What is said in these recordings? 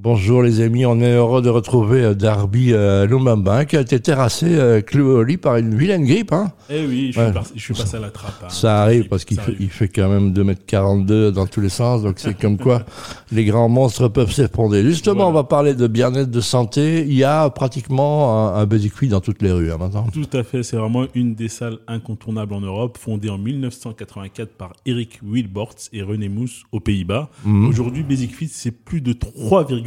Bonjour les amis, on est heureux de retrouver euh, Darby euh, Lumumba qui a été terrassé euh, cloué au lit par une vilaine grippe. Hein. Eh oui, je, Ouais. suis, par- je suis passé à la trappe. hein. Ça arrive parce qu'il fait, arrive. il fait quand même 2m42 dans tous les sens, donc c'est comme quoi les grands monstres peuvent s'effondrer. Justement, Voilà. on va parler de bien-être, de santé. Il y a pratiquement un, un dans toutes les rues hein, maintenant. Tout à fait, c'est vraiment une des salles incontournables en Europe, fondée en 1984 par Eric Wilborts et René Mousse aux Pays-Bas. Mhm. Aujourd'hui, Basic Fit, c'est plus de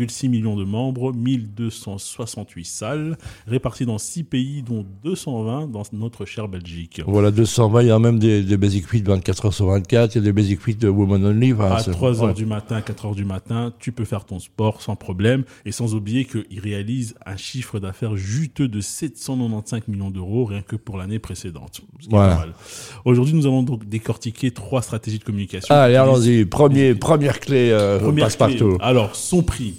3,6 millions de membres, 1268 salles, réparties dans 6 pays, dont 220 dans notre chère Belgique. Voilà, 220, il y a même des, des Basic Fit 24 h sur 24, il y a des Basic Fit de Woman Only. enfin, À c'est- 3 heures ouais. du matin, 4 heures du matin, tu peux faire ton sport sans problème. Et sans oublier qu'il réalise un chiffre d'affaires juteux de 795 millions d'euros rien que pour l'année précédente. Voilà. Aujourd'hui, nous allons donc décortiquer trois stratégies de communication. Allez, allons-y. Premier, première clé, euh, Première passe-partout. clé. Alors, son prix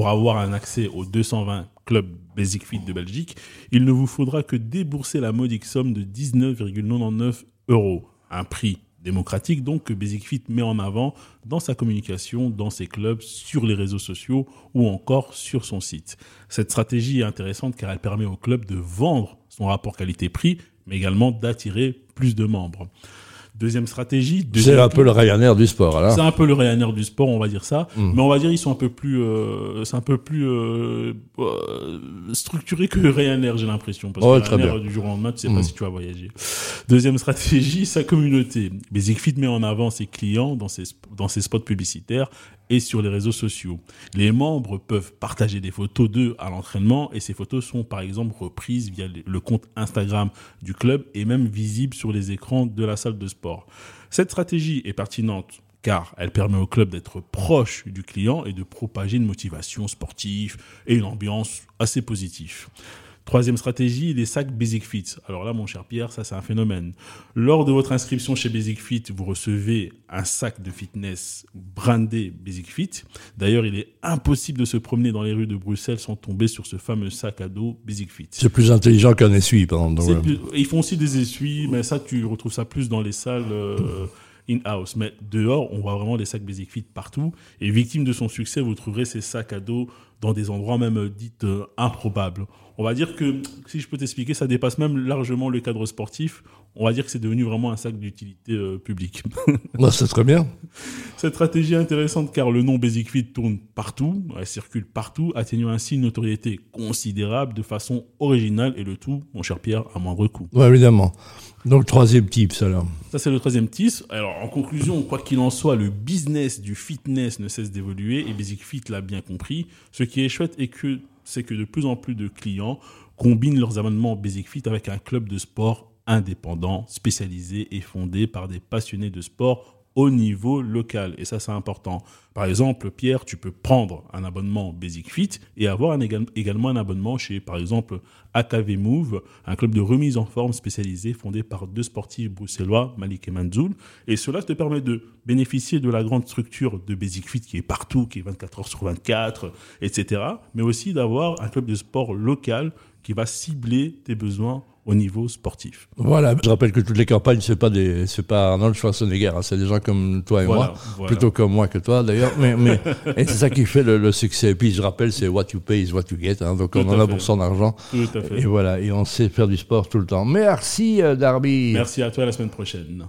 pour avoir un accès aux 220 clubs Basic Fit de Belgique, il ne vous faudra que débourser la modique somme de 19,99 euros. Un prix démocratique donc que Basic Fit met en avant dans sa communication, dans ses clubs, sur les réseaux sociaux ou encore sur son site. Cette stratégie est intéressante car elle permet au club de vendre son rapport qualité-prix, mais également d'attirer plus de membres. Deuxième stratégie, C'est deuxième un clé- peu le Ryanair du sport, alors. c'est un peu le Ryanair du sport, on va dire ça. Mm. Mais on va dire ils sont un peu plus, euh, c'est un peu plus euh, euh, structuré que Ryanair, j'ai l'impression. Parce Ouais, que Ryanair, du jour au lendemain, tu sais Mm. pas si tu vas voyager. Deuxième stratégie, sa communauté. Basic Fit met en avant ses clients dans ses, dans ses spots publicitaires et sur les réseaux sociaux. Les membres peuvent partager des photos d'eux à l'entraînement et ces photos sont par exemple reprises via le compte Instagram du club et même visibles sur les écrans de la salle de sport. Cette stratégie est pertinente car elle permet au club d'être proche du client et de propager une motivation sportive et une ambiance assez positive. Troisième stratégie, les sacs Basic Fit. Alors là, mon cher Pierre, ça c'est un phénomène. Lors de votre inscription chez Basic Fit, vous recevez un sac de fitness brandé Basic Fit. D'ailleurs, il est impossible de se promener dans les rues de Bruxelles sans tomber sur ce fameux sac à dos Basic Fit. C'est plus intelligent qu'un essuie, par exemple. Plus- Ils font aussi des essuies, mais ça, tu retrouves ça plus dans les salles euh, in-house. Mais dehors, on voit vraiment des sacs Basic Fit partout. Et victime de son succès, vous trouverez ces sacs à dos dans des endroits même euh, dits euh, improbables. On va dire que, si je peux t'expliquer, ça dépasse même largement le cadre sportif. On va dire que c'est devenu vraiment un sac d'utilité euh, publique. ouais, c'est très bien. Cette stratégie est intéressante car le nom Basic Fit tourne partout, elle circule partout, atteignant ainsi une notoriété considérable de façon originale et le tout, mon cher Pierre, à moindre coût. Ouais, évidemment. Donc, troisième tips, alors. Ça, c'est le troisième tips. Alors, en conclusion, quoi qu'il en soit, le business du fitness ne cesse d'évoluer et Basic Fit l'a bien compris. Ce qui est chouette est que c'est que de plus en plus de clients combinent leurs abonnements Basic Fit avec un club de sport indépendant, spécialisé et fondé par des passionnés de sport au niveau local. Et ça, c'est important. Par exemple, Pierre, tu peux prendre un abonnement Basic Fit et avoir également un abonnement chez, par exemple, AKV Move, un club de remise en forme spécialisé fondé par deux sportifs bruxellois, Malik et Manzoul. Et cela te permet de bénéficier de la grande structure de Basic Fit qui est partout, qui est 24 heures sur 24, etc. Mais aussi d'avoir un club de sport local qui va cibler tes besoins au niveau sportif. Voilà. Je rappelle que toutes les campagnes, c'est pas des, c'est pas Arnold Schwarzenegger, hein, c'est des gens comme toi et Voilà, moi. voilà. Plutôt comme moi que toi, d'ailleurs. Mais, mais, et c'est ça qui fait le, le succès. Et puis, je rappelle, c'est what you pay is what you get. Hein, donc, Tout on en a pour son argent. Tout à fait. Et voilà. Et on sait faire du sport tout le temps. Merci, euh, Darby. Merci à toi, à la semaine prochaine.